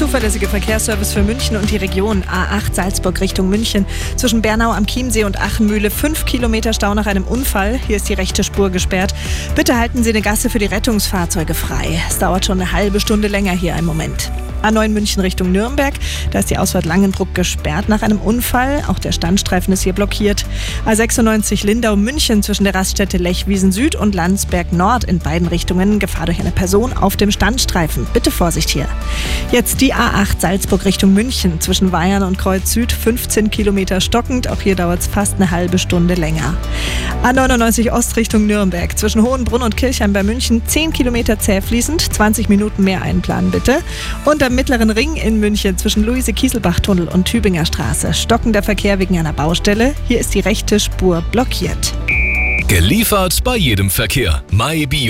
zuverlässige Verkehrsservice für München und die Region. A8 Salzburg Richtung München. Zwischen Bernau am Chiemsee und Achenmühle. Fünf Kilometer Stau nach einem Unfall. Hier ist die rechte Spur gesperrt. Bitte halten Sie eine Gasse für die Rettungsfahrzeuge frei. Es dauert schon eine halbe Stunde länger hier im Moment. A9 München Richtung Nürnberg. Da ist die Ausfahrt Langenbruck gesperrt nach einem Unfall. Auch der Standstreifen ist hier blockiert. A96 Lindau München zwischen der Raststätte Lechwiesen Süd und Landsberg Nord in beiden Richtungen. Gefahr durch eine Person auf dem Standstreifen. Bitte Vorsicht hier. Jetzt die A8 Salzburg Richtung München zwischen Weihern und Kreuz Süd. 15 Kilometer stockend. Auch hier dauert es fast eine halbe Stunde länger. A99 Ost Richtung Nürnberg zwischen Hohenbrunn und Kirchheim bei München. 10 Kilometer zäh fließend. 20 Minuten mehr einplanen bitte. Und am Mittleren Ring in München zwischen Luise-Kieselbach-Tunnel und Tübinger Straße. Stockender Verkehr wegen einer Baustelle. Hier ist die rechte Spur blockiert. Geliefert bei jedem Verkehr. MyBio.